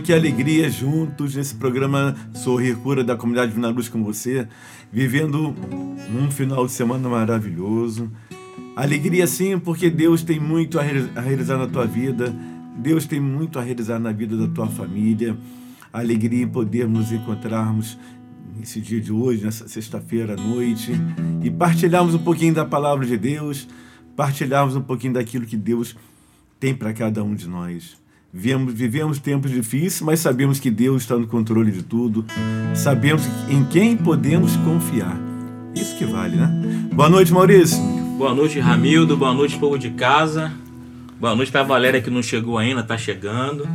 que alegria juntos nesse programa Sorrir Cura da Comunidade Vina Luz com você, vivendo um final de semana maravilhoso. Alegria sim, porque Deus tem muito a realizar na tua vida, Deus tem muito a realizar na vida da tua família. Alegria em podermos nos encontrarmos nesse dia de hoje, nessa sexta-feira à noite, e partilharmos um pouquinho da palavra de Deus, partilharmos um pouquinho daquilo que Deus tem para cada um de nós. Vivemos, vivemos tempos difíceis, mas sabemos que Deus está no controle de tudo. Sabemos em quem podemos confiar. Isso que vale, né? Boa noite, Maurício. Boa noite, Ramildo. Boa noite, povo de casa. Boa noite para a Valéria que não chegou ainda, está chegando.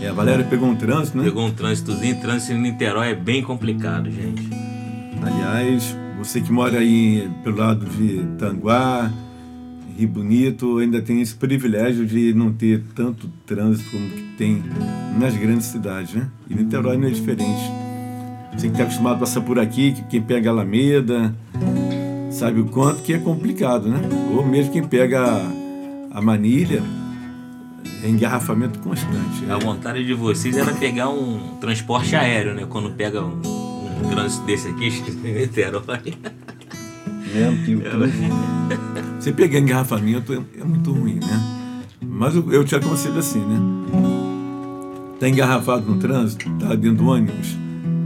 É, a Valéria pegou um trânsito, né? Pegou um trânsitozinho. Trânsito em Niterói é bem complicado, gente. Aliás, você que mora aí pelo lado de Tanguá, Rio Bonito, ainda tem esse privilégio de não ter tanto trânsito como que tem nas grandes cidades, né? E Niterói não é diferente. Você que está acostumado a passar por aqui, que quem pega Alameda, sabe o quanto que é complicado, né? Ou mesmo quem pega a, Manilha, é engarrafamento constante. A vontade de vocês era pegar um transporte aéreo, né? Quando pega um, um trânsito desse aqui, Niterói. Mesmo que o trânsito- Você pegar engarrafamento é, é muito ruim, né? Mas eu, eu te aconselho assim, né? Tá engarrafado no trânsito, tá dentro do ônibus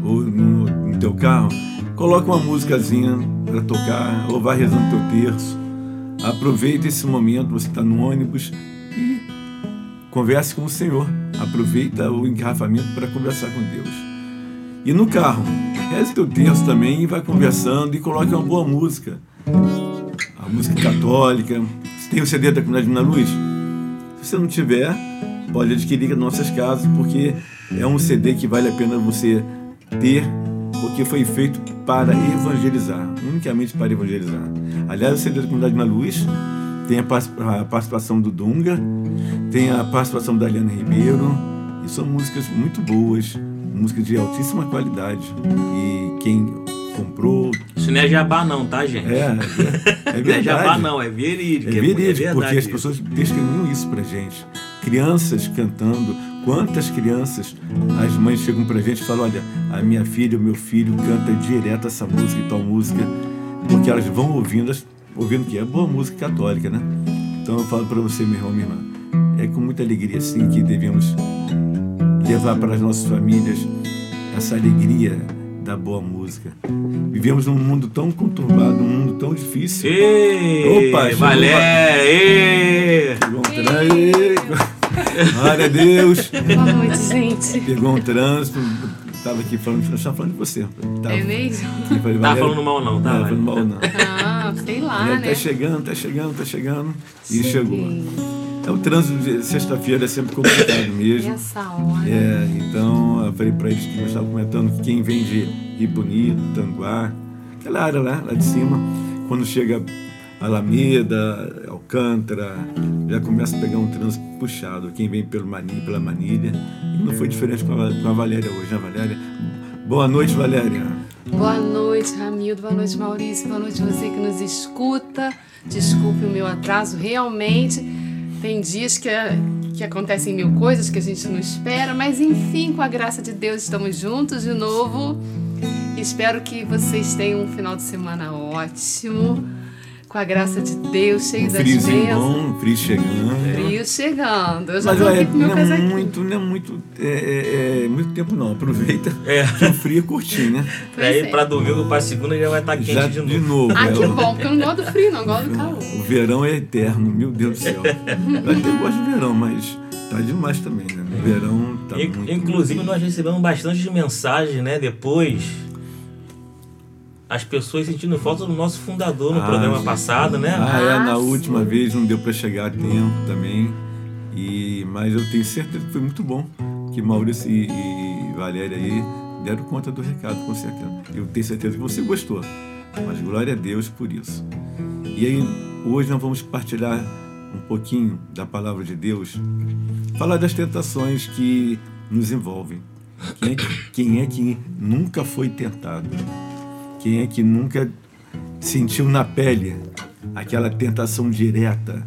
ou no, no teu carro, coloca uma musicazinha para tocar ou vai rezando teu terço. Aproveita esse momento, você está no ônibus e converse com o Senhor. Aproveita o engarrafamento para conversar com Deus. E no carro, reze teu terço também e vai conversando e coloque uma boa música. A música católica. Você tem o CD da Comunidade na Luz? Se você não tiver, pode adquirir nas nossas casas, porque é um CD que vale a pena você ter, porque foi feito para evangelizar, unicamente para evangelizar. Aliás, o CD da Comunidade na Luz tem a participação do Dunga, tem a participação da Eliana Ribeiro, e são músicas muito boas, músicas de altíssima qualidade. E quem comprou, Isso não é jabá não, tá, gente? é, é, é Não é jabá verdade. não, é verídico. É verídico, verdade porque as pessoas testemunham isso pra gente. Crianças cantando. Quantas crianças, as mães chegam pra gente e falam: Olha, a minha filha, o meu filho canta direto essa música e tal música, porque elas vão ouvindo, ouvindo que é boa música católica, né? Então eu falo pra você, meu irmão, minha irmã, é com muita alegria assim que devemos levar para as nossas famílias essa alegria da boa música. Vivemos num mundo tão conturbado, num mundo tão difícil. Ei, Opa, Valéria! ei! Pegou um trânsito. Glória a Deus. Boa noite, gente. Pegou um trânsito. Tava aqui falando, estava falando de você. Tava, É mesmo? falei, Tá falando mal não, tá? Não, falando mal não. Ah, sei lá, É, né? tá chegando, tá chegando, tá chegando. E Sim. chegou. É o trânsito de sexta-feira é sempre complicado E mesmo. essa hora? É, então eu falei pra eles que eu estava comentando que quem vem de Bonito, Tanguá, aquela área lá, lá de cima, quando chega Alameda, Alcântara, já começa a pegar um trânsito puxado. Quem vem pelo Mani, pela Manilha. Não foi diferente com a, com a Valéria hoje, né, Valéria? Boa noite, Valéria. Boa noite, Ramildo. Boa noite, Maurício. Boa noite você que nos escuta. Desculpe o meu atraso. Realmente, tem dias que, que acontecem mil coisas que a gente não espera, mas enfim, com a graça de Deus, estamos juntos de novo. Espero que vocês tenham um final de semana ótimo. Com a graça de Deus, cheio Um das friozinho bênçãos. bom, um frio chegando. Frio chegando. Eu já Mas olha, aqui com meu não é muito, não é muito, é, é- é muito tempo não. Aproveita É. que o frio é curtinho, né? Pra ir Pois é. pra domingo, pra segunda já vai estar quente Já de novo. de novo. Ah, é, que o- bom, porque eu não gosto do frio, não gosto do calor. O verão é eterno, meu Deus do céu. Eu até gosto de verão, mas tá demais também, né? No verão tá In- muito. Inclusive, nós recebemos bastante de mensagens, né? Depois, as pessoas sentindo falta do nosso fundador no Ah, programa sim. passado, né? Ah, é, na Ah, sim. última vez não deu para chegar a tempo também. E, mas eu tenho certeza que foi muito bom que Maurício e, e Valéria aí deram conta do recado, com certeza. Eu tenho certeza que você gostou. Mas glória a Deus por isso. E aí, hoje nós vamos partilhar um pouquinho da palavra de Deus, falar das tentações que nos envolvem. Quem é que, quem é que nunca foi tentado? Quem é que nunca sentiu na pele aquela tentação direta?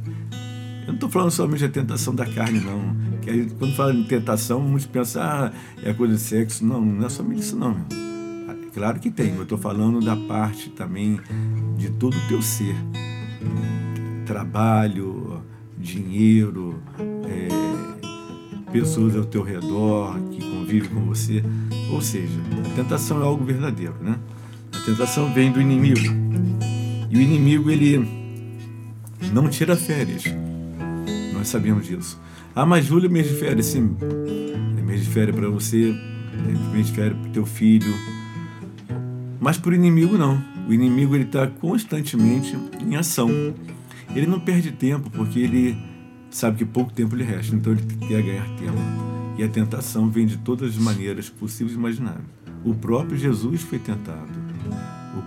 Eu não estou falando somente da tentação da carne, não. Quando fala em tentação, muitos pensam, ah, é coisa de sexo. Não, não é somente isso, não. meu. Claro que tem, eu estou falando da parte também de todo o teu ser. Trabalho, dinheiro, é, pessoas ao teu redor que convivem com você. Ou seja, a tentação é algo verdadeiro, né? Tentação vem do inimigo. E o inimigo, ele não tira férias. Nós sabemos disso. Ah, mas julho é mês de férias, sim. É mês de férias para você, é mês de férias para teu filho. Mas para o inimigo não. O inimigo ele está constantemente em ação. Ele não perde tempo porque ele sabe que pouco tempo lhe resta, então ele quer ganhar tempo. E a tentação vem de todas as maneiras possíveis e imagináveis. O próprio Jesus foi tentado.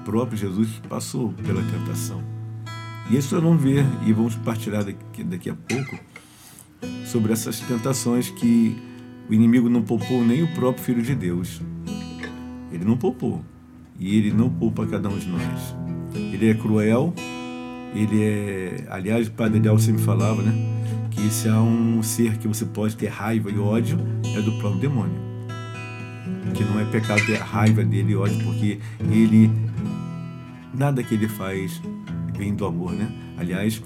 Próprio Jesus passou pela tentação. E isso nós vamos ver e vamos partilhar daqui, daqui a pouco sobre essas tentações que o inimigo não poupou nem o próprio Filho de Deus. Ele não poupou. E ele não poupa cada um de nós. Ele é cruel, ele é. Aliás, o Padre Del sempre falava, né? Que se há um ser que você pode ter raiva e ódio, é do próprio demônio. Que não é pecado ter raiva dele e ódio, porque ele. Nada que ele faz vem do amor, né? Aliás,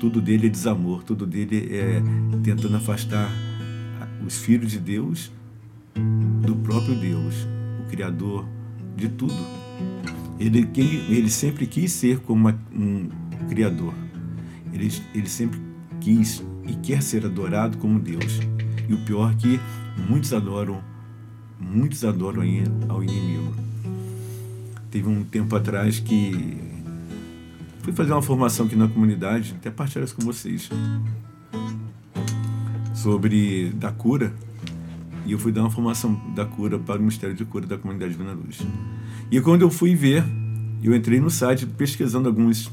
tudo dele é desamor, tudo dele é tentando afastar os filhos de Deus do próprio Deus, o Criador de tudo. Ele, ele sempre quis ser como um Criador. Ele, ele sempre quis e quer ser adorado como Deus. E o pior é que muitos adoram, muitos adoram ao inimigo. Teve um tempo atrás que fui fazer uma formação aqui na comunidade, até partilhar isso com vocês, sobre da cura. E eu fui dar uma formação da cura para o Ministério de Cura da Comunidade Vina Luz. E quando eu fui ver, eu entrei no site pesquisando alguns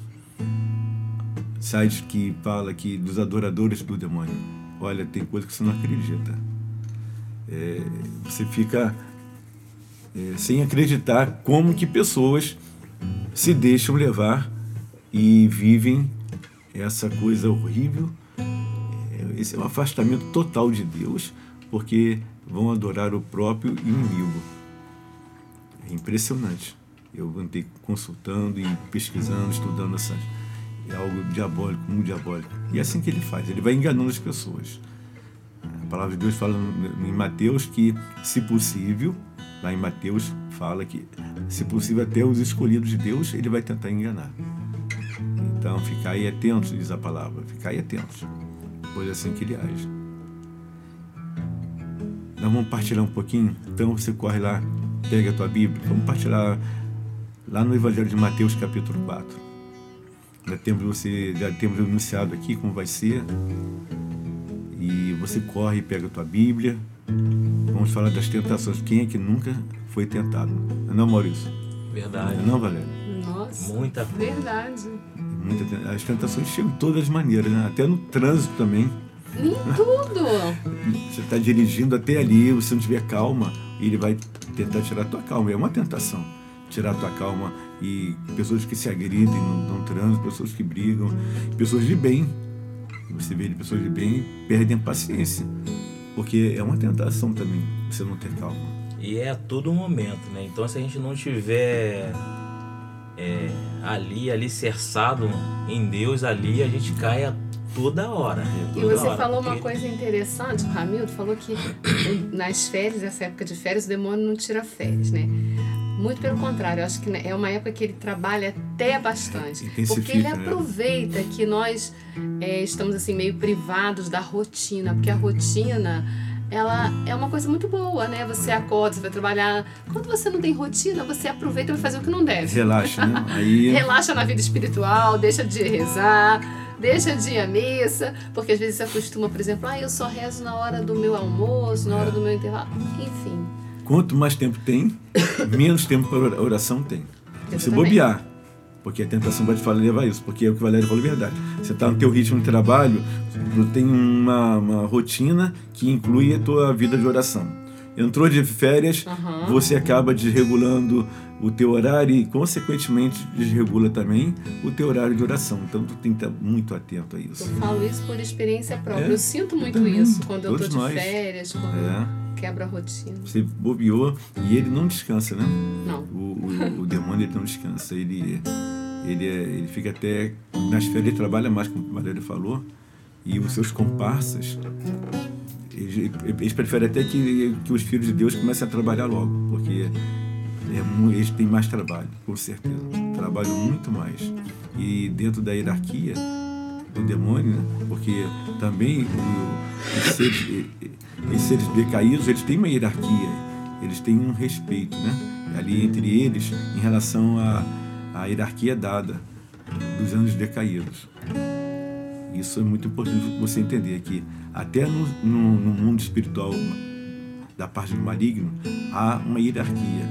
sites que fala que dos adoradores do demônio. Olha, tem coisa que você não acredita. É, você fica é, sem acreditar como que pessoas se deixam levar e vivem essa coisa horrível. É, esse é um afastamento total de Deus, porque vão adorar o próprio inimigo. É impressionante. Eu andei consultando e pesquisando, estudando essa é algo diabólico, muito diabólico. E é assim que ele faz, ele vai enganando as pessoas. A palavra de Deus fala em Mateus que, se possível, lá em Mateus fala que, se possível, até os escolhidos de Deus, ele vai tentar enganar. Então, ficai atentos, diz a palavra, ficai atentos, pois é assim que ele age. Nós vamos partilhar um pouquinho, então você corre lá, pega a tua Bíblia, vamos partilhar lá no Evangelho de Mateus, capítulo 4. Já temos, você, já temos anunciado aqui como vai ser. E você corre e pega a tua Bíblia. Vamos falar das tentações. Quem é que nunca foi tentado? Não, Maurício? Verdade. Não, Valéria? Nossa. Muita Verdade. Muita, as tentações chegam de todas as maneiras, né? até no trânsito também. Em tudo. Você está dirigindo até ali, você não tiver calma, ele vai tentar tirar a tua calma. É uma tentação tirar a tua calma e pessoas que se agridem no, no trânsito, pessoas que brigam, pessoas de bem. Você vê pessoas de bem perdem a paciência, porque é uma tentação também você não ter calma. E é a todo momento, né? Então se a gente não tiver é, ali, alicerçado em Deus, ali a gente cai a toda hora. E toda você hora, falou uma porque- coisa interessante, o Ramildo falou que nas férias, essa época de férias, o demônio não tira férias, né? Muito pelo contrário, eu acho que é uma época que ele trabalha até bastante. Intensifica, Porque ele né? aproveita que nós é, estamos assim meio privados da rotina, porque a rotina ela é uma coisa muito boa, né? Você acorda, você vai trabalhar. Quando você não tem rotina, você aproveita e vai fazer o que não deve. Relaxa, né? Aí Relaxa na vida espiritual, deixa de rezar, deixa de ir à missa, porque às vezes você acostuma, por exemplo, ah, eu só rezo na hora do meu almoço, na hora do meu intervalo. Enfim. Quanto mais tempo tem, menos tempo para oração tem. Exatamente. bobear, porque a tentação vai te falar levar isso, porque é o que o Valério falou a verdade. Você está no teu ritmo de trabalho, tem uma, uma rotina que inclui a tua vida de oração. Entrou de férias, Aham. você acaba desregulando o teu horário e, consequentemente, desregula também o teu horário de oração. Então, tu tem que estar muito atento a Eu isso. falo isso por experiência própria. É, eu sinto muito isso quando eu tô Todos de nós. férias, quando É, quebra a rotina. você bobeou e ele não descansa, né? Não. O, o, o demônio ele não descansa, ele, ele, é- ele fica até. Nas férias ele trabalha mais, como o Valério falou, e os seus comparsas, eles, eles preferem até que, que os filhos de Deus comecem a trabalhar logo, porque é, eles têm mais trabalho, com certeza. Trabalham muito mais. E dentro da hierarquia do demônio, né? porque também o- os seres, esses seres decaídos eles têm uma hierarquia eles têm um respeito, né? Ali entre eles, em relação à, à hierarquia dada dos anos decaídos. Isso é muito importante você entender que até no, no, no mundo espiritual da parte do maligno há uma hierarquia.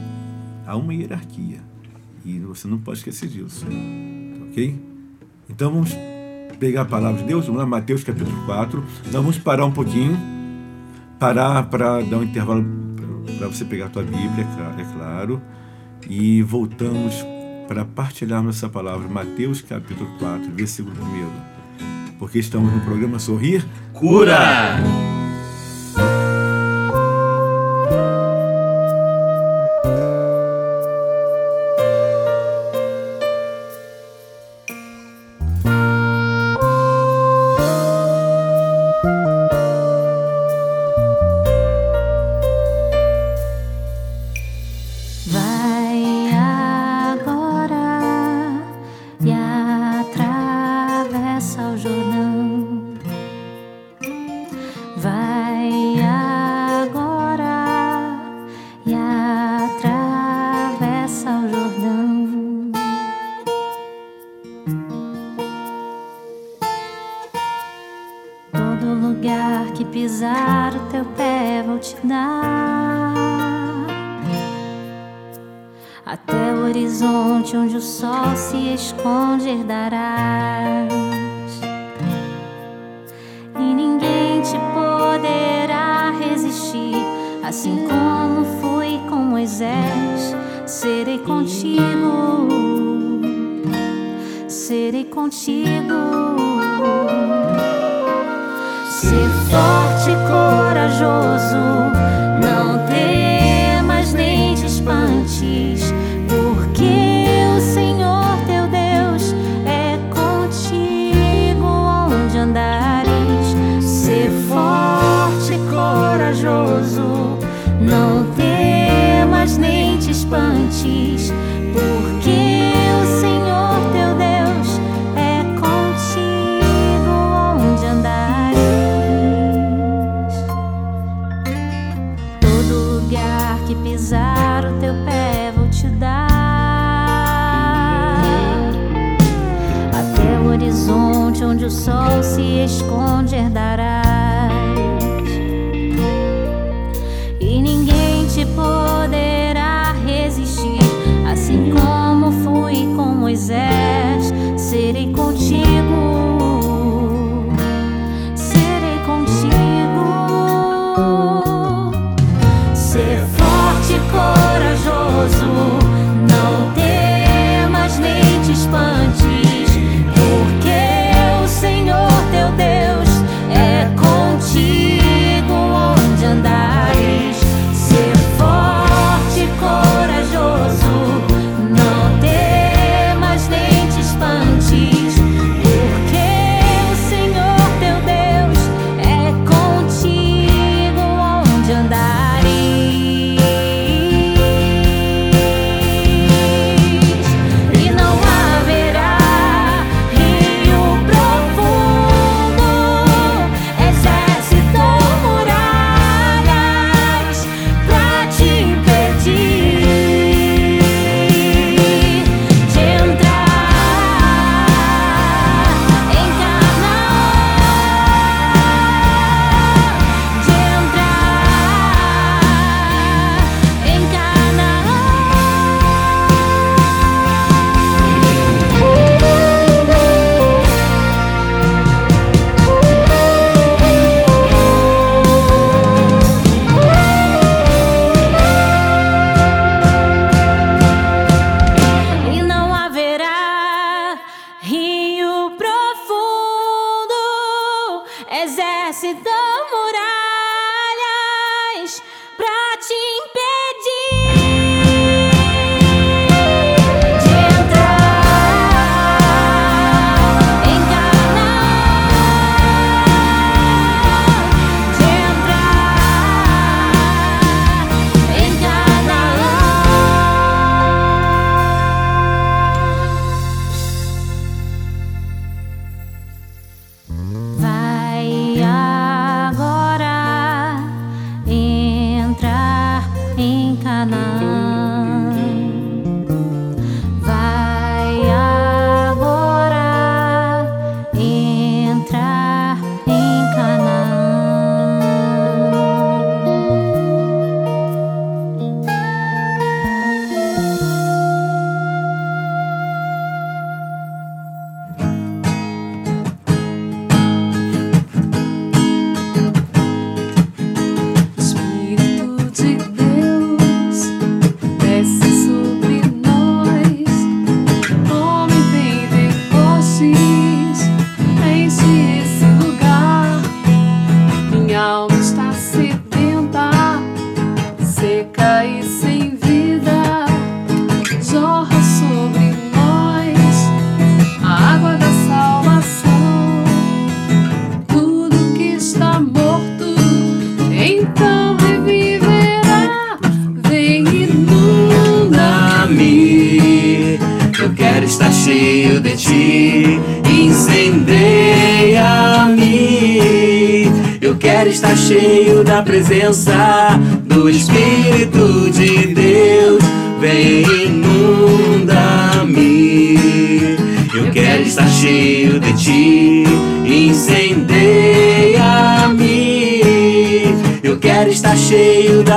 Há uma hierarquia. E você não pode esquecer disso. Ok? Então vamos pegar a palavra de Deus, vamos lá, Mateus capítulo 4. Nós vamos parar um pouquinho, parar para dar um intervalo para você pegar a tua Bíblia, é claro, e voltamos para partilharmos essa palavra, Mateus capítulo 4, versículo 1. Porque estamos no programa Sorrir Cura!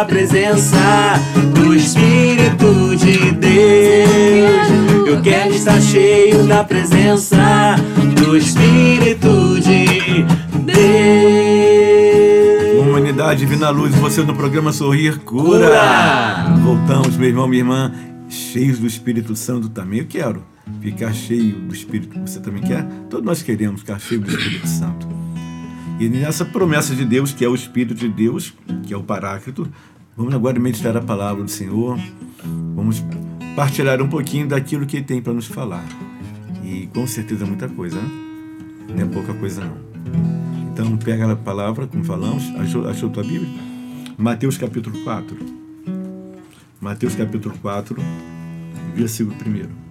Da presença do Espírito de Deus. Eu quero estar cheio da presença do Espírito de Deus. Humanidade Divina Luz, você no programa Sorrir Cura. Cura! Voltamos, meu irmão, minha irmã, cheios do Espírito Santo também. Eu quero ficar cheio do Espírito. Você também quer? Todos nós queremos ficar cheio do Espírito Santo. E nessa promessa de Deus, que é o Espírito de Deus, que é o Paráclito, vamos agora meditar a palavra do Senhor. Vamos partilhar um pouquinho daquilo que Ele tem para nos falar. E com certeza muita coisa, né? Não é pouca coisa, não. Então, pega a palavra, como falamos. Achou, achou tua Bíblia? Mateus capítulo 4. Mateus capítulo 4, versículo 1.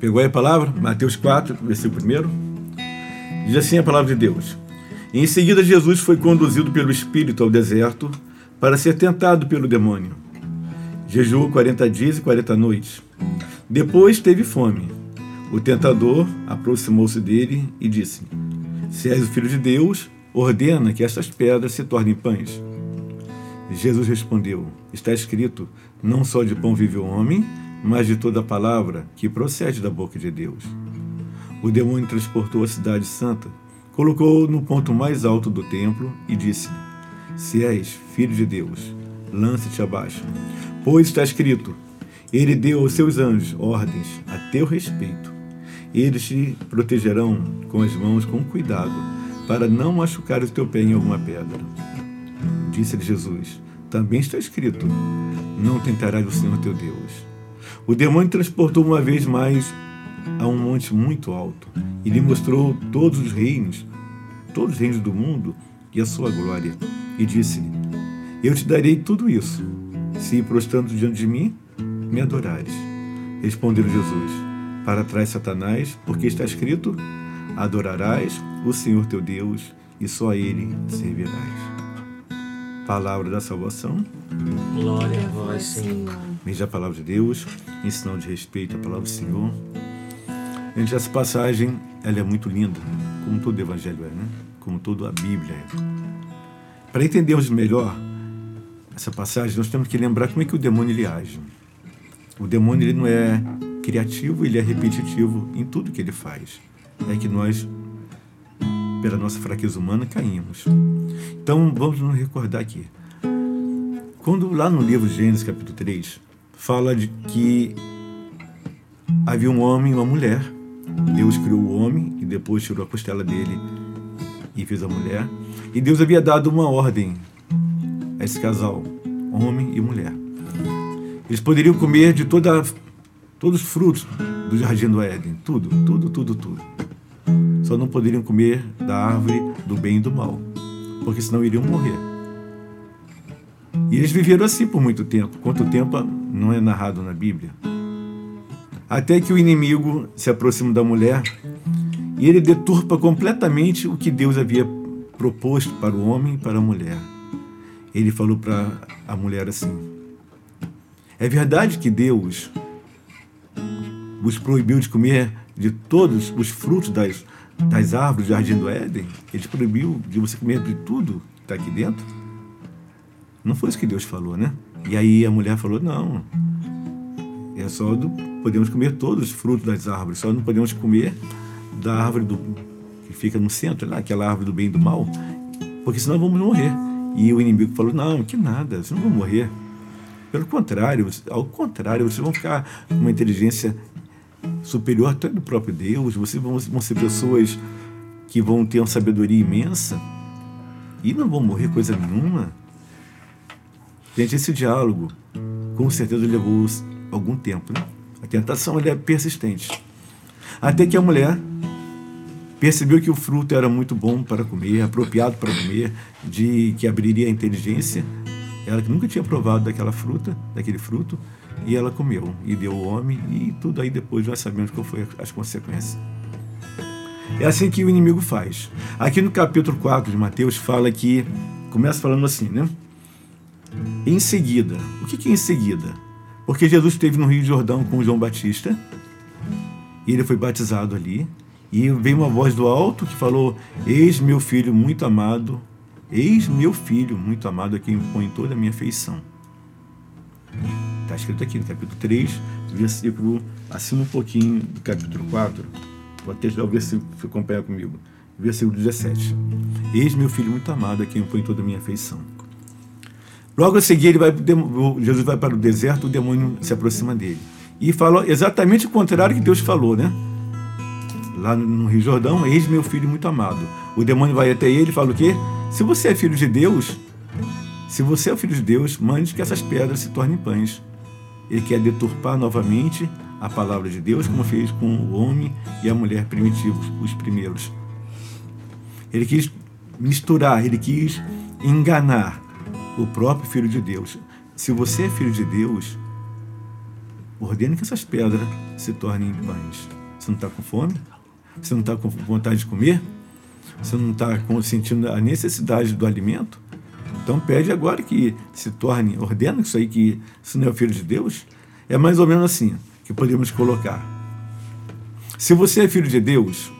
Pegou aí a palavra? Mateus 4, versículo 1. Diz assim a palavra de Deus. Em seguida, Jesus foi conduzido pelo Espírito ao deserto para ser tentado pelo demônio. Jejuou 40 dias e 40 noites. Depois teve fome. O tentador aproximou-se dele e disse: Se és o filho de Deus, ordena que estas pedras se tornem pães. Jesus respondeu: Está escrito: Não só de pão vive o homem, mas de toda palavra que procede da boca de Deus. O demônio transportou a cidade santa, colocou-o no ponto mais alto do templo e disse: Se és filho de Deus, lance-te abaixo. Pois está escrito: Ele deu aos seus anjos ordens a teu respeito. Eles te protegerão com as mãos com cuidado, para não machucar o teu pé em alguma pedra. Disse-lhe Jesus: Também está escrito: Não tentarás o Senhor teu Deus. O demônio transportou uma vez mais a um monte muito alto e lhe mostrou todos os reinos, todos os reinos do mundo e a sua glória. E disse-lhe: Eu te darei tudo isso, se prostrando diante de mim, me adorares. Respondeu Jesus: Para trás, Satanás, porque está escrito: Adorarás o Senhor teu Deus e só a ele servirás. Palavra da salvação. Glória a vós, Senhor. Veja a palavra de Deus, em sinal de respeito à palavra do Senhor. Gente, essa passagem, ela é muito linda, como todo evangelho é, né? Como toda a Bíblia é. Para entendermos melhor essa passagem, nós temos que lembrar como é que o demônio ele age. O demônio ele não é criativo, ele é repetitivo em tudo que ele faz. É que nós, pela nossa fraqueza humana, caímos. Então, vamos nos recordar aqui. Quando lá no livro Gênesis, capítulo 3, fala de que havia um homem e uma mulher. Deus criou o homem e depois tirou a costela dele e fez a mulher. E Deus havia dado uma ordem a esse casal, homem e mulher. Eles poderiam comer de toda, todos os frutos do jardim do Éden, tudo, tudo, tudo, tudo. Só não poderiam comer da árvore do bem e do mal, porque senão iriam morrer. E eles viveram assim por muito tempo. Quanto tempo não é narrado na Bíblia? Até que o inimigo se aproxima da mulher e ele deturpa completamente o que Deus havia proposto para o homem e para a mulher. Ele falou para a mulher assim: É verdade que Deus vos proibiu de comer de todos os frutos das, das árvores do jardim do Éden? Ele proibiu de você comer de tudo que está aqui dentro? Não foi isso que Deus falou, né? E aí a mulher falou: Não, é só do, podemos comer todos os frutos das árvores, só não podemos comer da árvore do, que fica no centro, lá, aquela árvore do bem e do mal, porque senão vamos morrer. E o inimigo falou: Não, que nada, vocês não vão morrer. Pelo contrário, ao contrário, vocês vão ficar com uma inteligência superior até do próprio Deus, vocês vão, vão ser pessoas que vão ter uma sabedoria imensa e não vão morrer coisa nenhuma. Gente, esse diálogo com certeza levou algum tempo. Né? A tentação é persistente. Até que a mulher percebeu que o fruto era muito bom para comer, apropriado para comer, de que abriria a inteligência. Ela que nunca tinha provado daquela fruta, daquele fruto, E ela comeu e deu o homem e tudo aí depois nós sabemos qual foi as consequências. É assim que o inimigo faz. Aqui no capítulo 4 de Mateus fala que começa falando assim, né? Em seguida. O que é em seguida? Porque Jesus esteve no Rio Jordão com João Batista e ele foi batizado ali. E veio uma voz do alto que falou: Eis meu filho muito amado, eis meu filho muito amado a quem põe toda a minha afeição. Está escrito aqui no capítulo 3, versículo acima um pouquinho do capítulo 4. Vou até dar o versículo acompanha comigo. Versículo 17. Eis meu filho muito amado a quem põe toda a minha afeição. Logo a seguir, ele vai, Jesus vai para o deserto, o demônio se aproxima dele. E fala exatamente o contrário que Deus falou, né? Lá no Rio Jordão, eis meu filho muito amado. O demônio vai até ele e fala o quê? Se você é filho de Deus, se você é filho de Deus, mande que essas pedras se tornem pães. Ele quer deturpar novamente a palavra de Deus, como fez com o homem e a mulher primitivos, os primeiros. Ele quis misturar, ele quis enganar o próprio Filho de Deus. Se você é filho de Deus, ordene que essas pedras se tornem pães. Você não está com fome? Você não está com vontade de comer? Você não está sentindo a necessidade do alimento? Então pede agora que se torne, ordena isso aí, que se não é o Filho de Deus. É mais ou menos assim que podemos colocar. Se você é filho de Deus,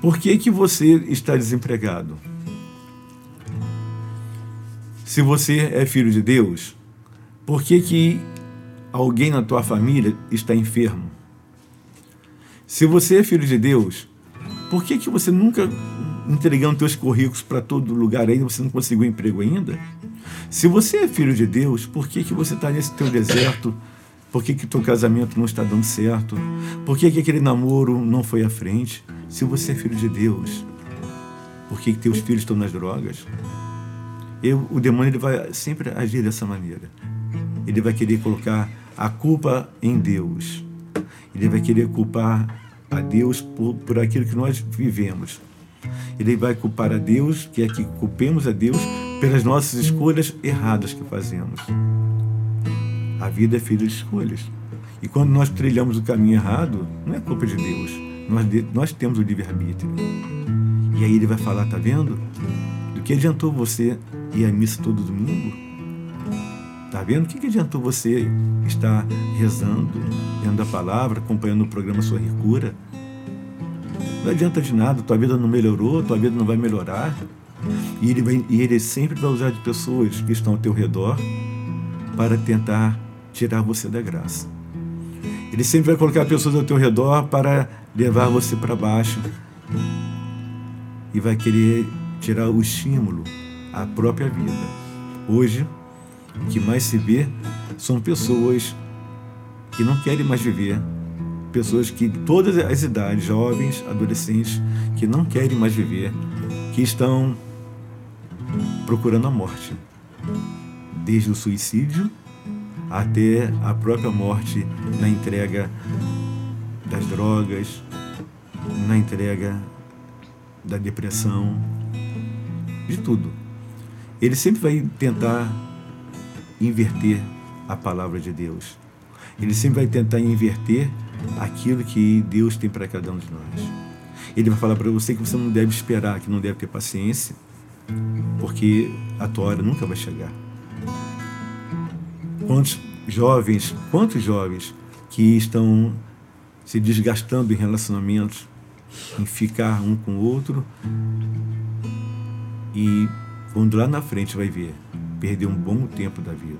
por que, que você está desempregado? Se você é filho de Deus, por que, que alguém na tua família está enfermo? Se você é filho de Deus, por que, que você nunca entregando teus currículos para todo lugar ainda, você não conseguiu emprego ainda? Se você é filho de Deus, por que, que você está nesse teu deserto? Por que, que teu casamento não está dando certo? Por que, que aquele namoro não foi à frente? Se você é filho de Deus, por que, que teus filhos estão nas drogas? Eu, o demônio ele vai sempre agir dessa maneira. Ele vai querer colocar a culpa em Deus. Ele vai querer culpar a Deus por, por aquilo que nós vivemos. Ele vai culpar a Deus, que é que culpemos a Deus pelas nossas escolhas erradas que fazemos. A vida é feita de escolhas. E quando nós trilhamos o caminho errado, não é culpa de Deus. Nós, nós temos o livre-arbítrio. E aí ele vai falar, tá vendo? Que adiantou você ir à missa todo domingo? Tá vendo? O que, que adiantou você estar rezando, lendo a palavra, acompanhando o programa Sua Cura? Não adianta de nada, tua vida não melhorou, tua vida não vai melhorar. E ele, vai, e ele sempre vai usar de pessoas que estão ao teu redor para tentar tirar você da graça. Ele sempre vai colocar pessoas ao teu redor para levar você para baixo e vai querer tirar o estímulo à própria vida. Hoje, o que mais se vê são pessoas que não querem mais viver, pessoas que todas as idades, jovens, adolescentes, que não querem mais viver, que estão procurando a morte, desde o suicídio até a própria morte na entrega das drogas, na entrega da depressão, de tudo. Ele sempre vai tentar inverter a palavra de Deus. Ele sempre vai tentar inverter aquilo que Deus tem para cada um de nós. Ele vai falar para você que você não deve esperar, que não deve ter paciência, porque a tua hora nunca vai chegar. Quantos jovens, quantos jovens que estão se desgastando em relacionamentos, em ficar um com o outro, e quando lá na frente vai ver, perder um bom tempo da vida.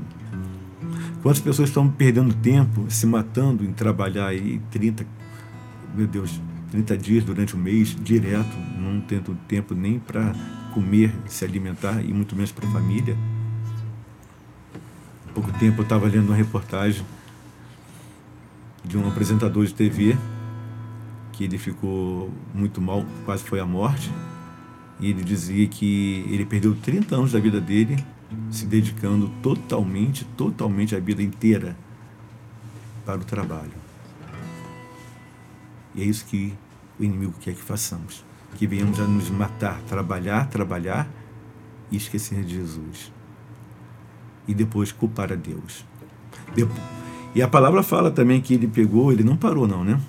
Quantas pessoas estão perdendo tempo, se matando em trabalhar aí 30, meu Deus, 30 dias durante o um mês, direto, não tendo tempo nem para comer, se alimentar e muito menos para a família. Há pouco tempo eu estava lendo uma reportagem de um apresentador de TV que ele ficou muito mal, quase foi à morte e ele dizia que ele perdeu 30 anos da vida dele se dedicando totalmente, totalmente a vida inteira para o trabalho. E é isso que o inimigo quer que façamos. Que venhamos a nos matar, trabalhar, trabalhar e esquecer de Jesus. E depois culpar a Deus. E a palavra fala também que ele pegou, ele não parou não, né?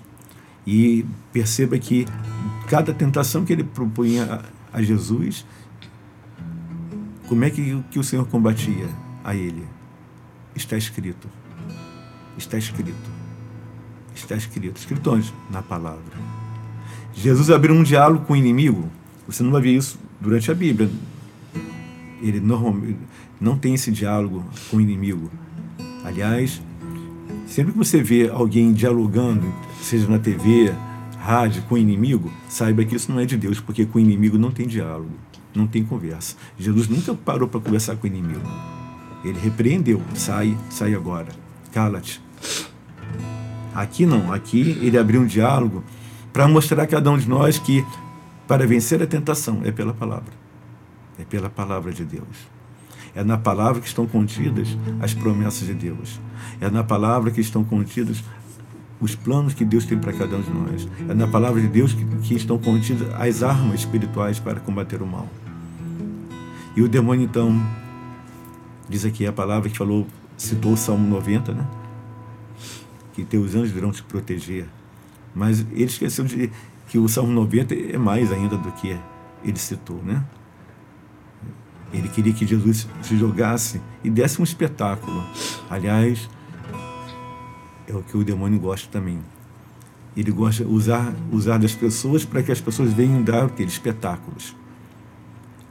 E perceba que cada tentação que ele propunha a, Jesus, como é que, que o Senhor combatia a ele? Está escrito. Está escrito. Está escrito. Escrito onde? Na palavra. Jesus abriu um diálogo com o inimigo. Você não vai ver isso durante a Bíblia. Ele normalmente não tem esse diálogo com o inimigo. Aliás, sempre que você vê alguém dialogando, seja na TV, rádio, com o inimigo, saiba que isso não é de Deus, porque com o inimigo não tem diálogo, não tem conversa. Jesus nunca parou para conversar com o inimigo. Ele repreendeu, sai, sai agora, cala-te. Aqui não, aqui ele abriu um diálogo para mostrar a cada um de nós que para vencer a tentação é pela palavra. É pela palavra de Deus. É na palavra que estão contidas as promessas de Deus. É na palavra que estão contidos os planos que Deus tem para cada um de nós. É na palavra de Deus que, que estão contidas as armas espirituais para combater o mal. E o demônio, então, diz aqui a palavra que falou, citou o Salmo 90, né? Que teus anjos virão te proteger. Mas ele esqueceu de que o Salmo 90 é mais ainda do que ele citou, né? Ele queria que Jesus se jogasse e desse um espetáculo. Aliás, é o que o demônio gosta também. Ele gosta de usar, usar das pessoas para que as pessoas venham dar aqueles espetáculos.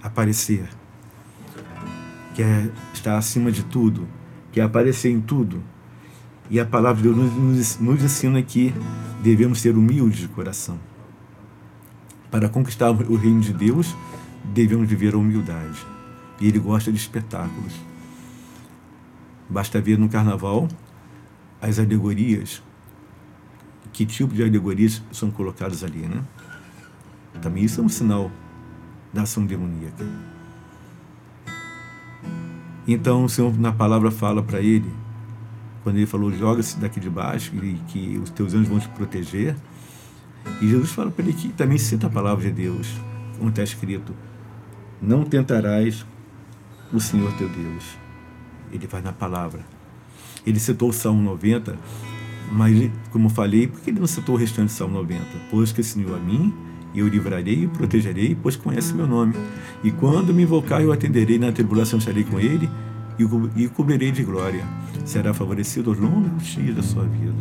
Aparecer. Quer estar acima de tudo. Quer aparecer em tudo. E a palavra de Deus nos, nos ensina que devemos ser humildes de coração. Para conquistar o reino de Deus, devemos viver a humildade. E ele gosta de espetáculos. Basta ver no carnaval as alegorias. Que tipo de alegorias são colocadas ali, né? Também isso é um sinal da ação demoníaca. Então o Senhor na palavra fala para ele, quando ele falou, joga-se daqui de baixo e que os teus anjos vão te proteger. E Jesus fala para ele que também cita a palavra de Deus, como está escrito, não tentarás o Senhor teu Deus. Ele vai na palavra. Ele citou o Salmo 90, mas, como falei, por que ele não citou o restante do Salmo 90? Pois que Senhor a mim, eu livrarei e protegerei, pois conhece meu nome. E quando me invocar, eu atenderei, na tribulação estarei com ele e o e cobrirei de glória. Será favorecido aos longos dias da sua vida.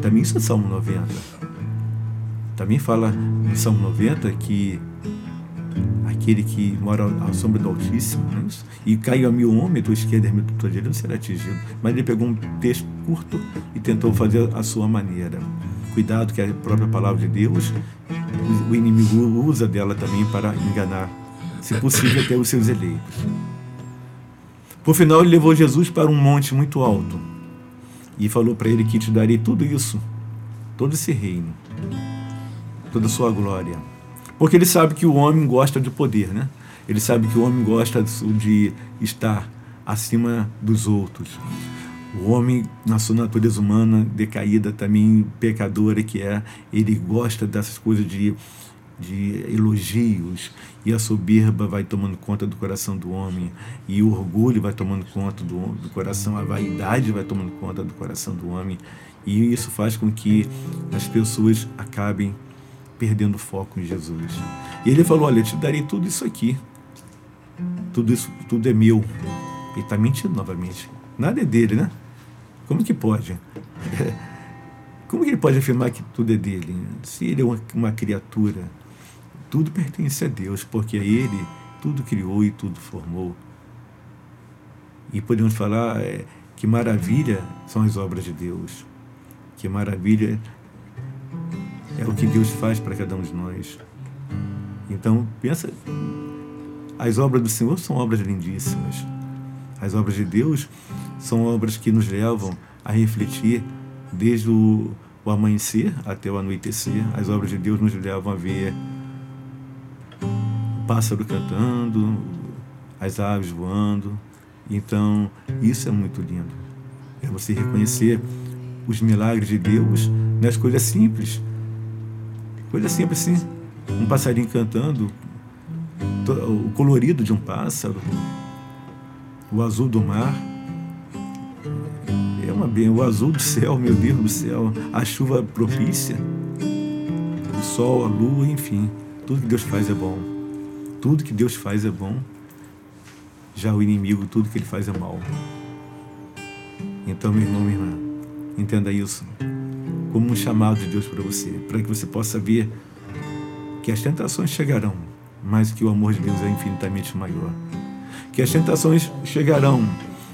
Também isso é Salmo 90. Também fala em Salmo 90 que aquele que mora à sombra do Altíssimo, é e caiu a mil homens, tua esquerda e tua direita, não será atingido. Mas ele pegou um texto curto e tentou fazer a sua maneira. Cuidado que a própria palavra de Deus, o inimigo usa dela também para enganar, se possível, até os seus eleitos. Por final, ele levou Jesus para um monte muito alto e falou para ele que te darei tudo isso, todo esse reino, toda a sua glória. Porque ele sabe que o homem gosta de poder, né? Ele sabe que o homem gosta de estar acima dos outros. O homem, na sua natureza humana decaída, também pecadora que é, ele gosta dessas coisas de, de elogios. E a soberba vai tomando conta do coração do homem. E o orgulho vai tomando conta do, do coração. A vaidade vai tomando conta do coração do homem. E isso faz com que as pessoas acabem perdendo foco em Jesus. E ele falou: Olha, eu te darei tudo isso aqui. Tudo isso, tudo é meu. Ele está mentindo novamente. Nada é dele, né? Como que pode? Como que ele pode afirmar que tudo é dele? Se ele é uma, uma criatura, tudo pertence a Deus, porque a ele tudo criou e tudo formou. E podemos falar é, que maravilha são as obras de Deus. Que maravilha é o que Deus faz para cada um de nós. Então, pensa, as obras do Senhor são obras lindíssimas. As obras de Deus são obras que nos levam a refletir desde o, o amanhecer até o anoitecer. As obras de Deus nos levam a ver o pássaro cantando, as aves voando. Então, isso é muito lindo. É você reconhecer os milagres de Deus nas coisas simples. Coisa simples assim. Um passarinho cantando, o colorido de um pássaro, o azul do mar, ama bem, o azul do céu, meu Deus do céu, a chuva propícia, o sol, a lua, enfim, tudo que Deus faz é bom. Tudo que Deus faz é bom. Já o inimigo, tudo que ele faz é mal. Então, meu irmão, minha irmã, entenda isso como um chamado de Deus para você, para que você possa ver que as tentações chegarão, mas que o amor de Deus é infinitamente maior. Que as tentações chegarão,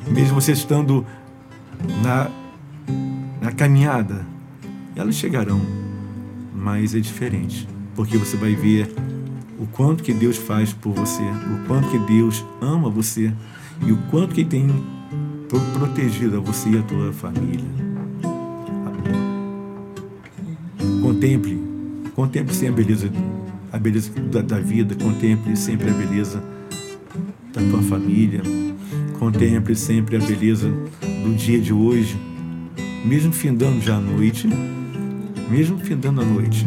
mesmo você estando na, na caminhada, elas chegarão, mas é diferente, porque você vai ver o quanto que Deus faz por você, o quanto que Deus ama você e o quanto que tem protegido a você e a tua família. Contemple, contemple sempre a beleza, a beleza da, da vida, contemple sempre a beleza da tua família, contemple sempre a beleza do dia de hoje, mesmo findando já a noite, mesmo findando a noite.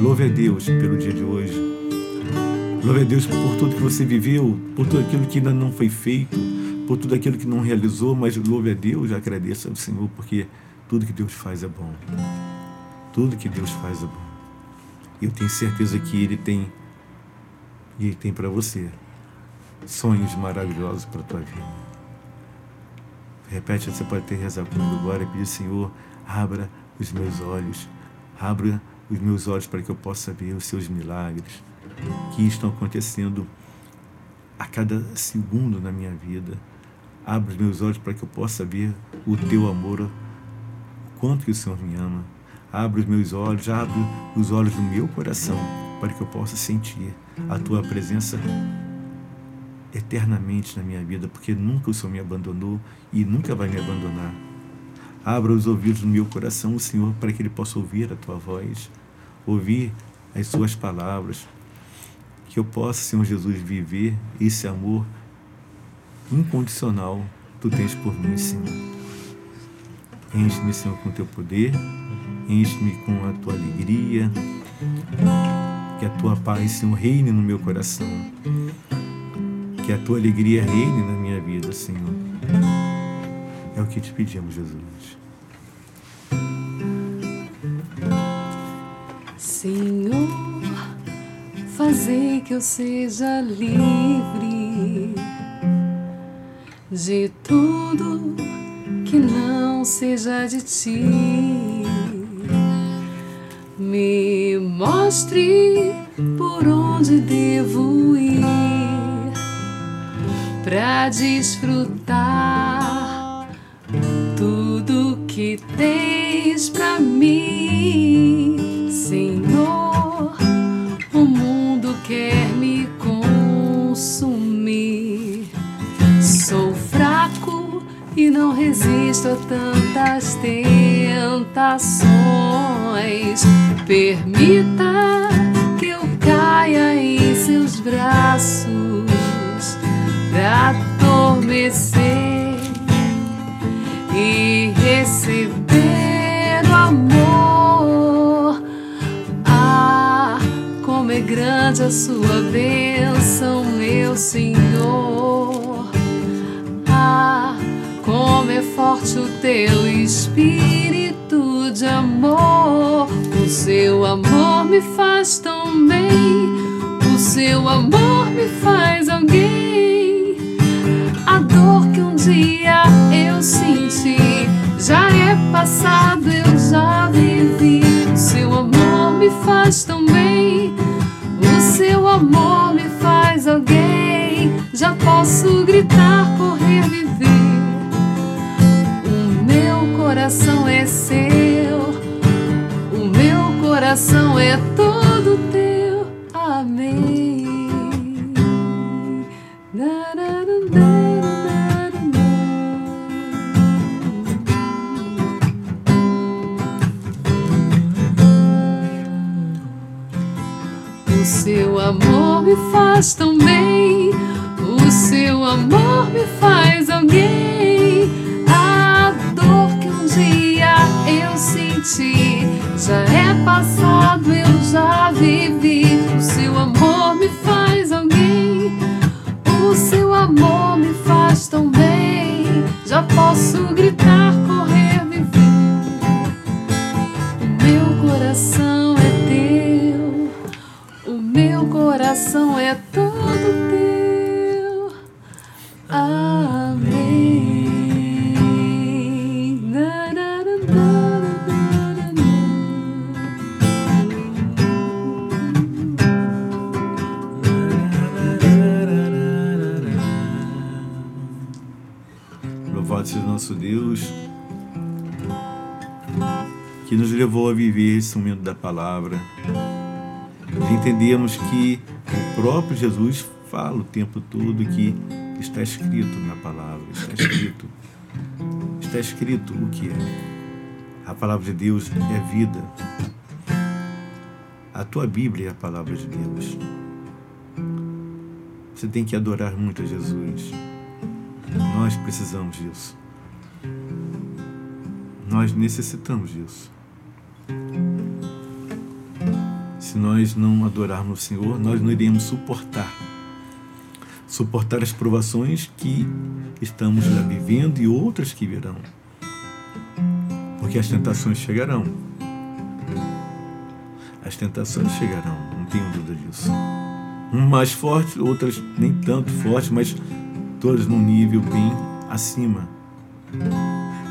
Louve a Deus pelo dia de hoje. Louve a Deus por tudo que você viveu, por tudo aquilo que ainda não foi feito, por tudo aquilo que não realizou, mas louve a Deus agradeça ao Senhor, porque tudo que Deus faz é bom. Tudo que Deus faz é bom. Eu tenho certeza que Ele tem, e Ele tem para você sonhos maravilhosos para a tua vida. Repete, você pode ter rezar comigo agora e pedir, Senhor, abra os meus olhos, abra os meus olhos para que eu possa ver os seus milagres que estão acontecendo a cada segundo na minha vida. Abra os meus olhos para que eu possa ver o teu amor, o quanto que o Senhor me ama. Abra os meus olhos, abra os olhos do meu coração para que eu possa sentir a tua presença eternamente na minha vida, porque nunca o Senhor me abandonou e nunca vai me abandonar. Abra os ouvidos do meu coração, o Senhor, para que ele possa ouvir a tua voz, ouvir as suas palavras, que eu possa, Senhor Jesus, viver esse amor incondicional que tu tens por mim, Senhor. Enche-me, Senhor, com teu poder, enche-me com a tua alegria, que a tua paz, Senhor, reine no meu coração que a tua alegria reine na minha vida, Senhor. É o que te pedimos, Jesus. Senhor, fazer que eu seja livre de tudo que não seja de ti. Mostre por onde devo ir para desfrutar tudo que tens para mim, não resisto a tantas tentações. Permita que eu caia em seus braços para adormecer e receber o amor. Ah, como é grande a sua bênção, meu Senhor. Como é forte o teu espírito de amor. O seu amor me faz tão bem. O seu amor me faz alguém. A dor que um dia eu senti já é passado, eu já vivi. O seu amor me faz tão bem. O seu amor me faz alguém. Já posso gritar, correr, viver. Coração é seu. O meu coração é todo teu. Amém. O seu amor me faz tão bem. O seu amor me faz alguém. senti. Já é passado, eu já vivi. O seu amor me faz alguém. O seu amor me faz tão bem. Já posso gritar, correr, viver. O meu coração é teu. O meu coração é todo teu. Ah. Levou a viver momento da palavra, de entendermos que o próprio Jesus fala o tempo todo que está escrito na palavra, está escrito, está escrito o que é. A palavra de Deus é vida. A tua Bíblia é a palavra de Deus. Você tem que adorar muito a Jesus. Nós precisamos disso. Nós necessitamos disso. Se nós não adorarmos o Senhor, nós não iremos suportar. Suportar as provações que estamos já vivendo e outras que virão. Porque as tentações chegarão. As tentações chegarão, não tenho dúvida disso. Um mais forte, outras nem tanto forte, mas todas num nível bem acima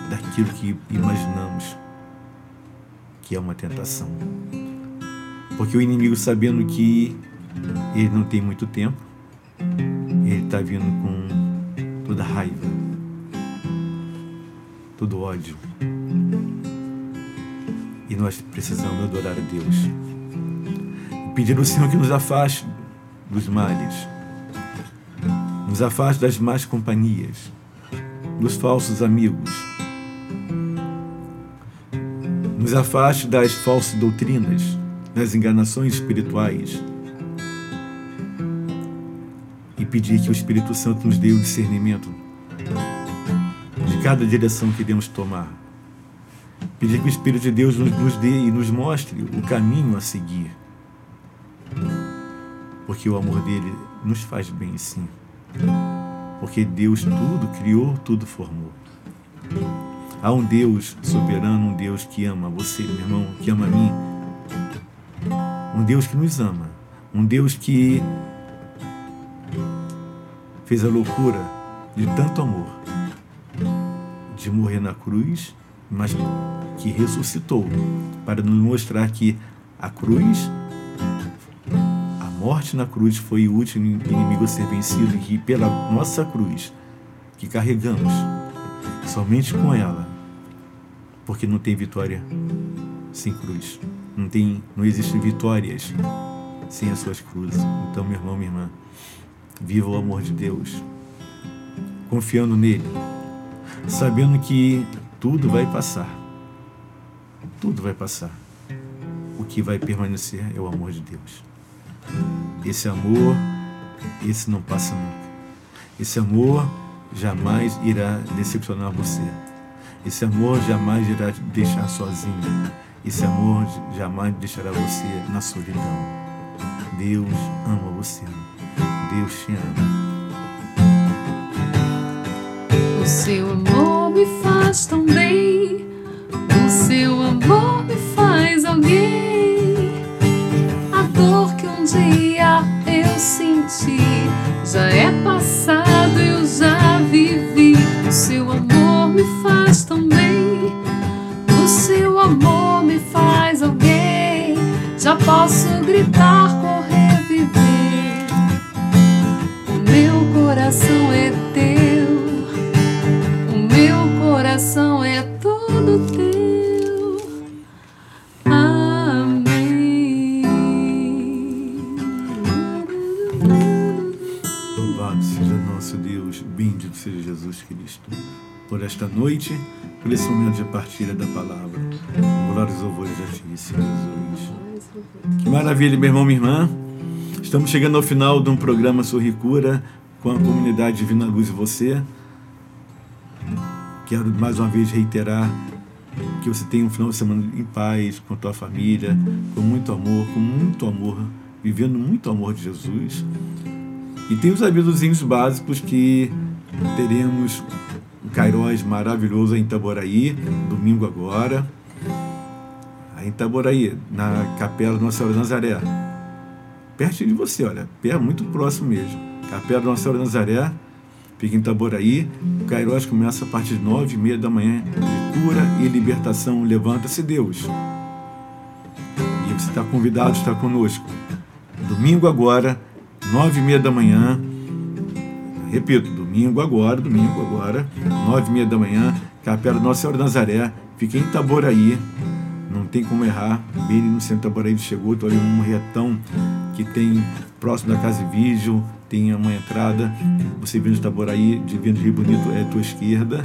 daquilo que imaginamos que é uma tentação. Porque o inimigo, sabendo que ele não tem muito tempo, ele está vindo com toda raiva, todo ódio. E nós precisamos adorar a Deus. Pedir ao Senhor que nos afaste dos males, nos afaste das más companhias, dos falsos amigos, nos afaste das falsas doutrinas, das enganações espirituais e pedir que o Espírito Santo nos dê o discernimento de cada direção que devemos tomar. Pedir que o Espírito de Deus nos, nos dê e nos mostre o caminho a seguir. Porque o amor dele nos faz bem sim. Porque Deus tudo criou, tudo formou. Há um Deus soberano, um Deus que ama você, meu irmão, que ama a mim. Um Deus que nos ama. Um Deus que fez a loucura de tanto amor, de morrer na cruz, mas que ressuscitou para nos mostrar que a cruz, a morte na cruz foi o último inimigo a ser vencido e que pela nossa cruz que carregamos, somente com ela, porque não tem vitória sem cruz, não tem, não existem vitórias sem as suas cruzes. Então, meu irmão, minha irmã, viva o amor de Deus, confiando nele, sabendo que tudo vai passar. Tudo vai passar. O que vai permanecer é o amor de Deus. Esse amor, esse não passa nunca. Esse amor jamais irá decepcionar você. Esse amor jamais irá te deixar sozinho. Esse amor jamais deixará você na solidão. Deus ama você. Deus te ama. O seu amor me faz tão bem. O seu amor me faz alguém. A dor que um dia eu senti já é passado, eu já vivi. O seu amor me faz posso gritar, correr, viver. O meu coração é teu. O meu coração é todo teu. Amém. Louvado seja nosso Deus, bendito seja Jesus Cristo, por esta noite, por esse momento de partilha da palavra. Glórias e louvores a Ti, Senhor Jesus. Maravilha, meu irmão, minha irmã. Estamos chegando ao final de um programa Sorri Cura com a comunidade Divina Luz e você. Quero mais uma vez reiterar que você tenha um final de semana em paz, com a tua família, com muito amor, com muito amor, vivendo muito amor de Jesus. E tem os avisozinhos básicos que teremos um Cairós maravilhoso em Itaboraí, domingo agora. Em Itaboraí, na Capela Nossa Senhora de Nazaré. pertinho de você, olha, perto, muito próximo mesmo. Capela Nossa Senhora de Nazaré, fica em Itaboraí. O Cairós começa a partir de nove e meia da manhã de cura e libertação. Levanta-se Deus. E você está convidado a estar conosco. Domingo agora, nove e meia da manhã. Repito, domingo agora, domingo agora, nove e meia da manhã, Capela Nossa Senhora de Nazaré, fica em Itaboraí. Não tem como errar. Bem no centro de Itaboraí chegou, estou ali num retão que tem próximo da Casa Vídeo, tem uma entrada. Você vindo de Itaboraí, de vindo de Rio Bonito, é a tua esquerda.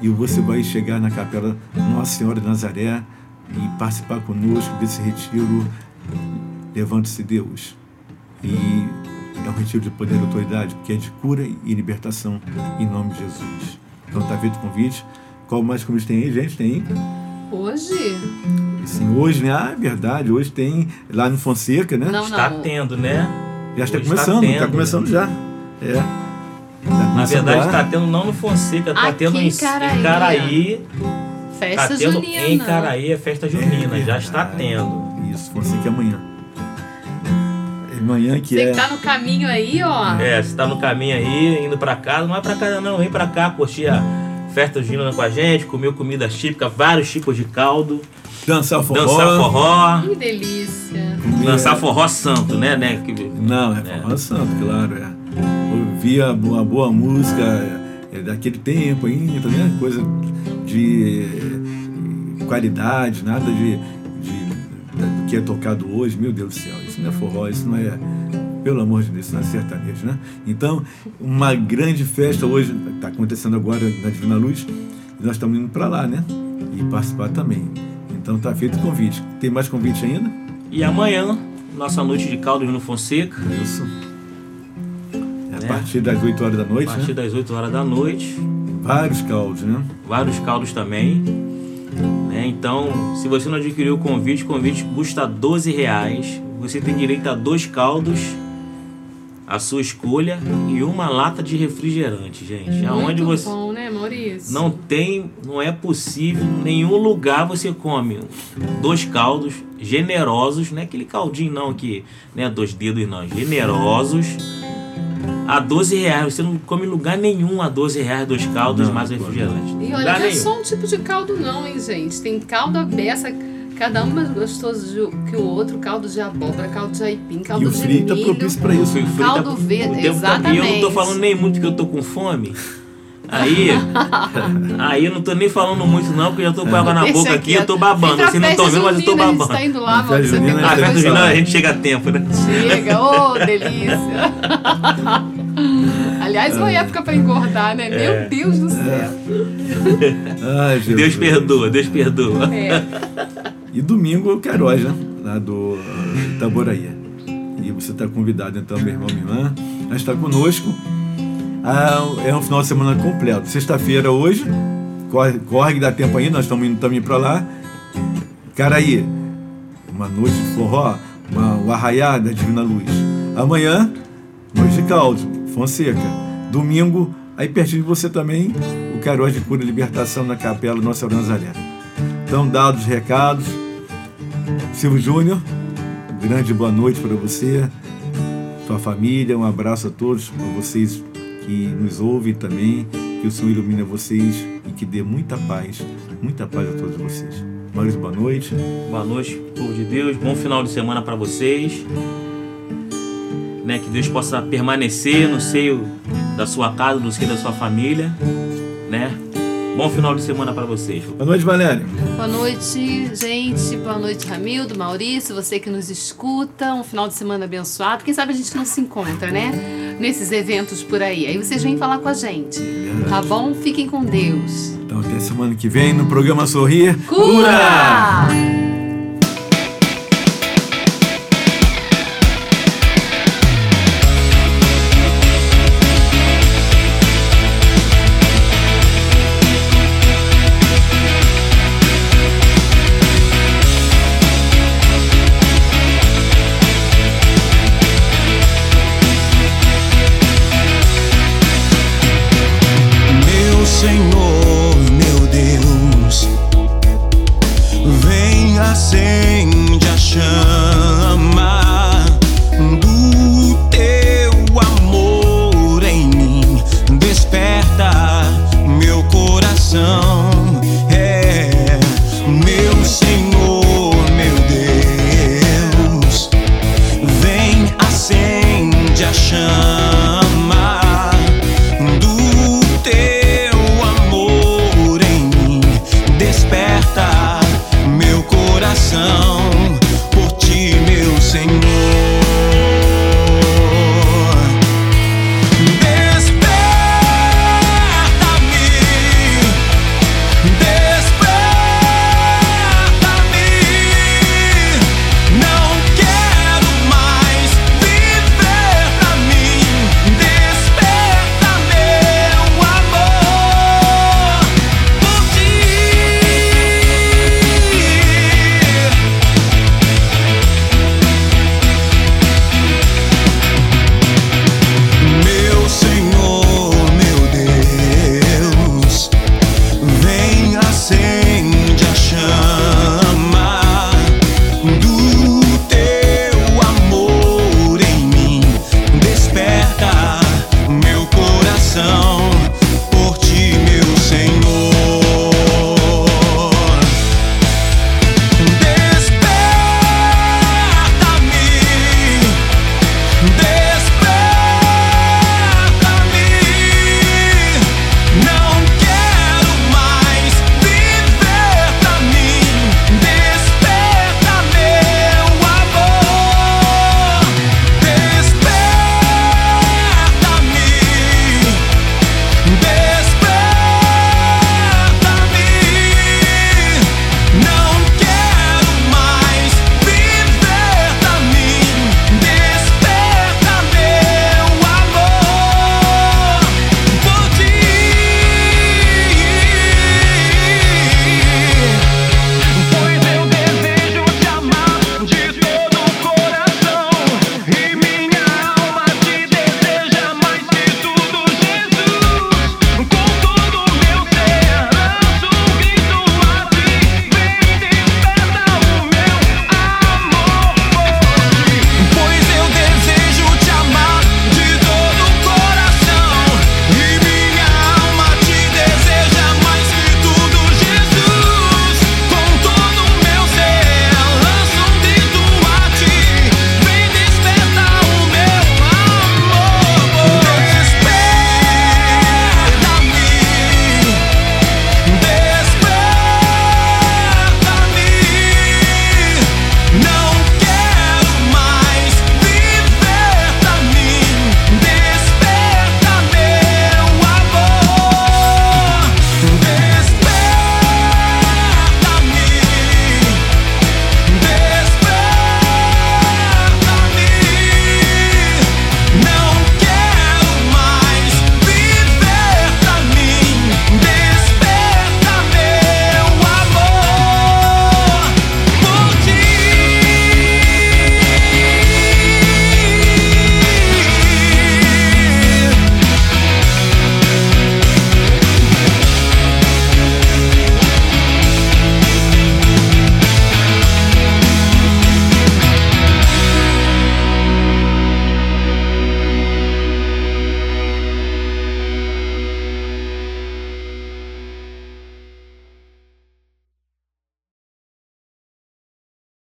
E você vai chegar na Capela Nossa Senhora de Nazaré e participar conosco desse retiro. Levante-se Deus. E é um retiro de poder e autoridade, porque é de cura e libertação em nome de Jesus. Então está feito o convite. Qual mais convite tem aí, gente? Tem Hoje? Sim, hoje, né? Ah, é verdade. Hoje tem lá no Fonseca, né? Não, Está não. tendo, né? Já está Hoje começando, está tendo. começando já. É. Tá Na verdade, está tendo não no Fonseca, está tendo em em Caraí. Caraí. Festa Tá tendo junina. em Caraí a festa junina, É já está tendo. Isso, Fonseca é amanhã. É amanhã que Você é. que tá no caminho aí, ó. É, você tá no caminho aí, indo pra casa, não é pra casa não, vem pra cá curtir a festa junina com a gente, comer comida típica, vários tipos de caldo, Dançar forró. dançar forró, Que delícia. dançar forró santo, né, né? que- Não, é É. forró santo, claro. É. Ouvir a- uma boa música é, daquele tempo ainda, né? Coisa de qualidade, nada de, de- do que é tocado hoje. Meu Deus do céu, isso não é forró, isso não é. Pelo amor de Deus, isso não é sertanejo, né? Então, uma grande festa hoje está acontecendo agora na Divina Luz e nós estamos indo para lá, né? E participar também. Então tá feito o convite. Tem mais convite ainda? E amanhã, nossa noite de caldo no Fonseca, Isso. É a Né? partir das 8 horas da a noite, partir né? das 8 horas da noite, Vários caldos, né? vários caldos também. Né? Então, se você não adquiriu o convite, o convite custa 12 reais. Você tem direito a dois caldos, a sua escolha e uma lata de refrigerante, gente. Aonde Muito você bom, né, Maurício? não tem, não é possível, em nenhum lugar você come dois caldos generosos, não é aquele caldinho não que, né, dois dedos não, generosos. A 12 reais, você não come em lugar nenhum a 12 reais dois caldos Não, mais refrigerante. E olha, não é nenhum. só um tipo de caldo não, hein, gente? Tem caldo beça, cada um mais gostoso que o outro. Caldo de abóbora, caldo de aipim, caldo E o de frio tá milho. propício para isso. Fui- fui- Caldo tá- verde, o tempo tá- E eu não tô exatamente. falando nem muito que eu tô com fome. Aí, aí eu não tô nem falando muito não, porque eu já tô com água na Deixa boca aqui, eu tô babando. Pra Vocês não estão vendo, mas eu tô junina, A gente babando. tá indo lá, festa tem A festa junina lá. a gente chega a tempo, né? Chega, ô, delícia. Aliás, uma época pra engordar, né? É. Meu Deus do céu. Ai, Jesus. Deus perdoa, Deus perdoa. É. E domingo o Queiroz, né? Lá do uh, Itaboraí. E você está convidado, então, meu irmão, minha irmã, a estar conosco. Ah, é um final de semana completo. Sexta-feira hoje, corre, corre que dá tempo ainda, nós estamos indo também para lá. Caraí, uma noite de forró, uma, o arraiá da Divina Luz. Amanhã, noite de caldo, Fonseca. Domingo, aí pertinho de você também, o Queiroz de Cura e Libertação na Capela Nossa Senhora Nazaré. Então, dados os recados. Silvio Júnior, grande boa noite para você, sua família. Um abraço a todos, para vocês que nos ouvem também. Que o Senhor ilumine vocês e que dê muita paz, muita paz a todos vocês. Maurício, boa noite. Boa noite, povo de Deus. Bom final de semana para vocês. Né, que Deus possa permanecer no seio da sua casa, no seio da sua família, né? Bom final de semana para vocês. Boa noite, Valéria. Boa noite, gente. Boa noite, Ramildo, Maurício, você que nos escuta. Um final de semana abençoado. Quem sabe a gente não se encontra, né? Nesses eventos por aí. Aí vocês vêm falar com a gente. Tá bom? Fiquem com Deus. Então, até semana que vem no programa Sorrir. Cura! Meu